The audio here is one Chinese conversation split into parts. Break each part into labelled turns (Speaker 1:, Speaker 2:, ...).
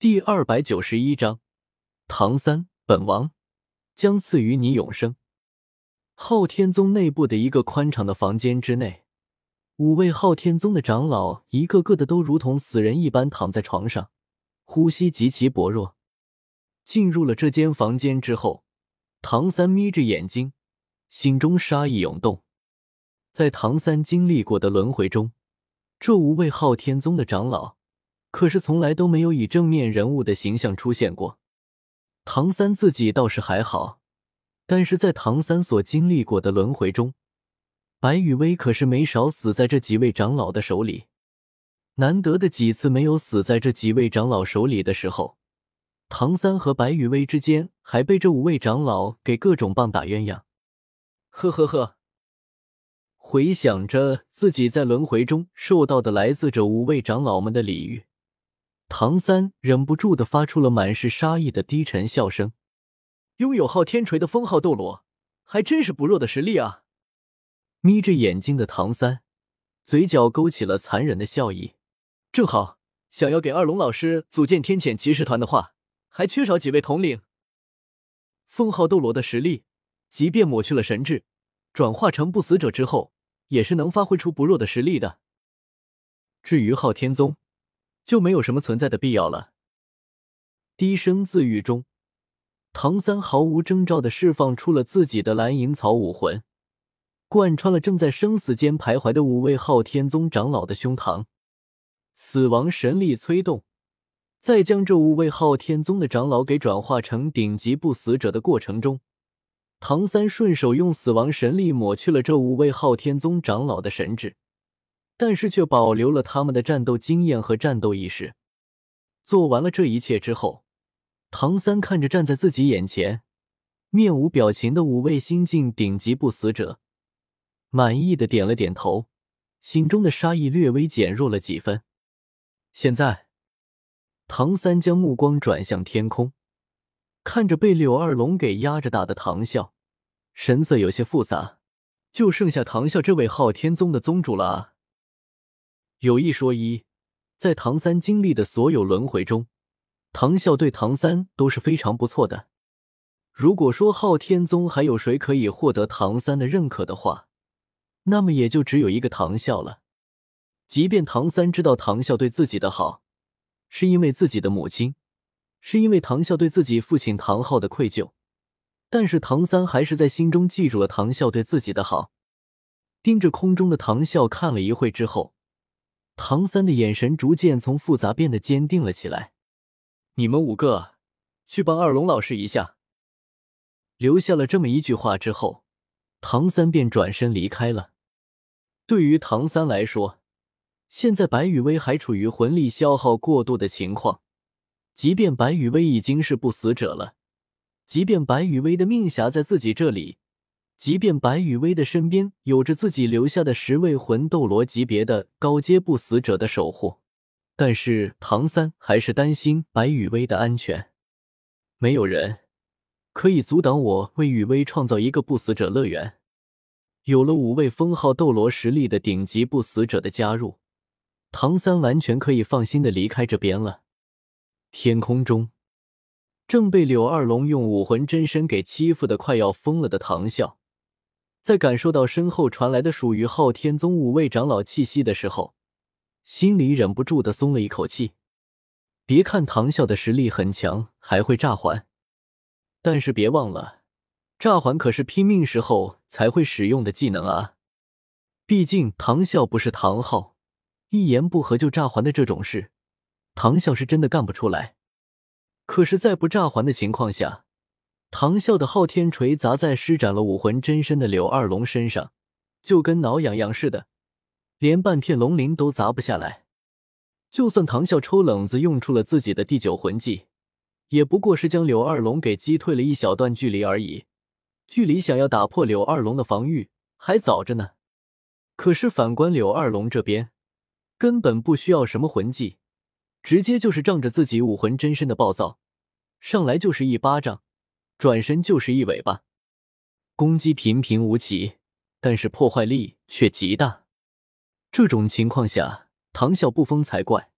Speaker 1: 第二百九十一章，唐三，本王将赐予你永生。昊天宗内部的一个宽敞的房间之内，五位昊天宗的长老一个个的都如同死人一般躺在床上，呼吸极其薄弱。进入了这间房间之后，唐三眯着眼睛，心中杀意涌动。在唐三经历过的轮回中，这五位昊天宗的长老。可是从来都没有以正面人物的形象出现过。唐三自己倒是还好，但是在唐三所经历过的轮回中，白羽薇可是没少死在这几位长老的手里。难得的几次没有死在这几位长老手里的时候，唐三和白羽薇之间还被这五位长老给各种棒打鸳鸯。呵呵呵，回想着自己在轮回中受到的来自这五位长老们的礼遇。唐三忍不住的发出了满是杀意的低沉笑声。拥有昊天锤的封号斗罗，还真是不弱的实力啊！眯着眼睛的唐三，嘴角勾起了残忍的笑意。正好想要给二龙老师组建天谴骑士团的话，还缺少几位统领。封号斗罗的实力，即便抹去了神智，转化成不死者之后，也是能发挥出不弱的实力的。至于昊天宗，就没有什么存在的必要了。低声自语中，唐三毫无征兆的释放出了自己的蓝银草武魂，贯穿了正在生死间徘徊的五位昊天宗长老的胸膛。死亡神力催动，在将这五位昊天宗的长老给转化成顶级不死者的过程中，唐三顺手用死亡神力抹去了这五位昊天宗长老的神智。但是却保留了他们的战斗经验和战斗意识。做完了这一切之后，唐三看着站在自己眼前、面无表情的五位新晋顶级不死者，满意的点了点头，心中的杀意略微减弱了几分。现在，唐三将目光转向天空，看着被柳二龙给压着打的唐啸，神色有些复杂。就剩下唐啸这位昊天宗的宗主了啊！有一说一，在唐三经历的所有轮回中，唐啸对唐三都是非常不错的。如果说昊天宗还有谁可以获得唐三的认可的话，那么也就只有一个唐啸了。即便唐三知道唐啸对自己的好，是因为自己的母亲，是因为唐啸对自己父亲唐昊的愧疚，但是唐三还是在心中记住了唐啸对自己的好。盯着空中的唐啸看了一会之后。唐三的眼神逐渐从复杂变得坚定了起来。你们五个去帮二龙老师一下。留下了这么一句话之后，唐三便转身离开了。对于唐三来说，现在白羽薇还处于魂力消耗过度的情况。即便白羽薇已经是不死者了，即便白羽薇的命匣在自己这里。即便白羽薇的身边有着自己留下的十位魂斗罗级别的高阶不死者的守护，但是唐三还是担心白羽薇的安全。没有人可以阻挡我为羽薇创造一个不死者乐园。有了五位封号斗罗实力的顶级不死者的加入，唐三完全可以放心的离开这边了。天空中，正被柳二龙用武魂真身给欺负的快要疯了的唐啸。在感受到身后传来的属于昊天宗五位长老气息的时候，心里忍不住的松了一口气。别看唐啸的实力很强，还会炸环，但是别忘了，炸环可是拼命时候才会使用的技能啊！毕竟唐啸不是唐昊，一言不合就炸环的这种事，唐啸是真的干不出来。可是，在不炸环的情况下，唐啸的昊天锤砸在施展了武魂真身的柳二龙身上，就跟挠痒痒似的，连半片龙鳞都砸不下来。就算唐啸抽冷子用出了自己的第九魂技，也不过是将柳二龙给击退了一小段距离而已，距离想要打破柳二龙的防御还早着呢。可是反观柳二龙这边，根本不需要什么魂技，直接就是仗着自己武魂真身的暴躁，上来就是一巴掌。转身就是一尾巴，攻击平平无奇，但是破坏力却极大。这种情况下，唐啸不疯才怪。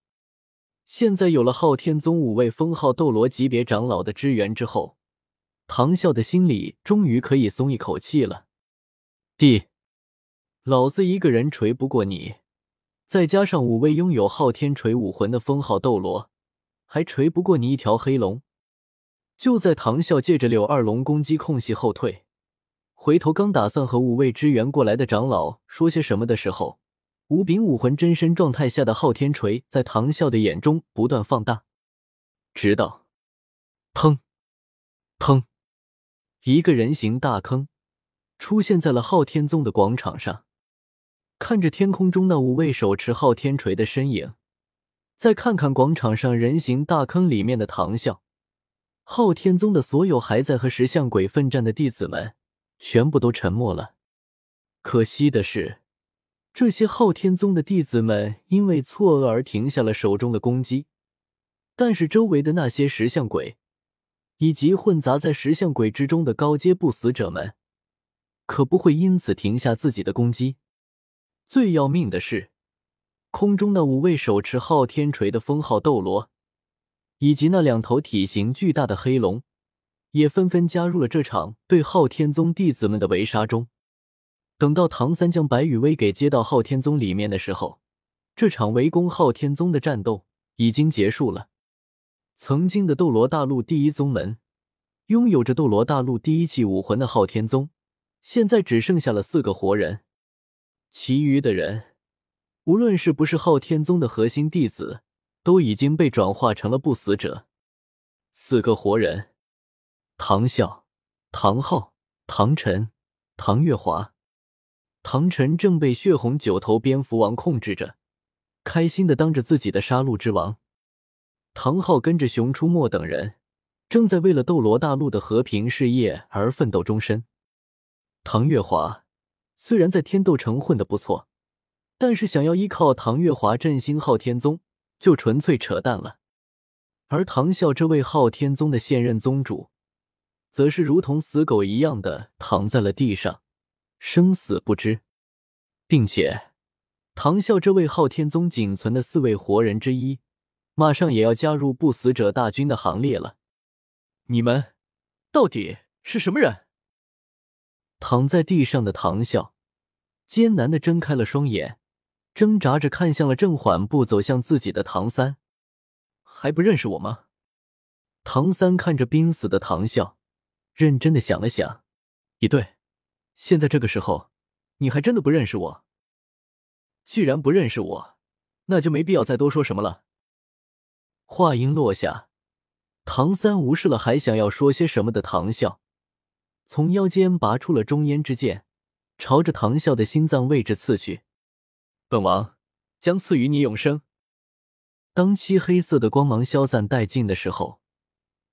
Speaker 1: 现在有了昊天宗五位封号斗罗级别长老的支援之后，唐啸的心里终于可以松一口气了。弟，老子一个人锤不过你，再加上五位拥有昊天锤武魂的封号斗罗，还锤不过你一条黑龙。就在唐啸借着柳二龙攻击空隙后退。回头刚打算和五位支援过来的长老说些什么的时候，五柄武魂真身状态下的昊天锤在唐啸的眼中不断放大，直到砰砰，一个人形大坑出现在了昊天宗的广场上。看着天空中那五位手持昊天锤的身影，再看看广场上人形大坑里面的唐啸，昊天宗的所有还在和石像鬼奋战的弟子们。全部都沉默了。可惜的是，这些昊天宗的弟子们因为错愕而停下了手中的攻击。但是周围的那些石像鬼，以及混杂在石像鬼之中的高阶不死者们，可不会因此停下自己的攻击。最要命的是，空中那五位手持昊天锤的封号斗罗，以及那两头体型巨大的黑龙。也纷纷加入了这场对昊天宗弟子们的围杀中。等到唐三将白羽薇给接到昊天宗里面的时候，这场围攻昊天宗的战斗已经结束了。曾经的斗罗大陆第一宗门，拥有着斗罗大陆第一器武魂的昊天宗，现在只剩下了四个活人。其余的人，无论是不是昊天宗的核心弟子，都已经被转化成了不死者。四个活人。唐啸、唐昊、唐晨、唐月华，唐晨正被血红九头蝙蝠王控制着，开心的当着自己的杀戮之王。唐昊跟着熊出没等人，正在为了斗罗大陆的和平事业而奋斗终身。唐月华虽然在天斗城混得不错，但是想要依靠唐月华振兴昊天宗，就纯粹扯淡了。而唐啸这位昊天宗的现任宗主。则是如同死狗一样的躺在了地上，生死不知，并且唐啸这位昊天宗仅存的四位活人之一，马上也要加入不死者大军的行列了。你们到底是什么人？躺在地上的唐啸艰难的睁开了双眼，挣扎着看向了正缓步走向自己的唐三，还不认识我吗？唐三看着濒死的唐啸。认真的想了想，也对，现在这个时候，你还真的不认识我。既然不认识我，那就没必要再多说什么了。话音落下，唐三无视了还想要说些什么的唐啸，从腰间拔出了中烟之剑，朝着唐啸的心脏位置刺去。本王将赐予你永生。当漆黑色的光芒消散殆尽的时候。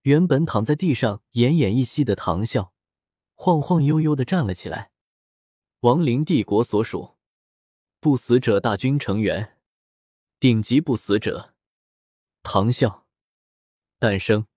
Speaker 1: 原本躺在地上奄奄一息的唐啸，晃晃悠悠的站了起来。亡灵帝国所属不死者大军成员，顶级不死者唐啸诞生。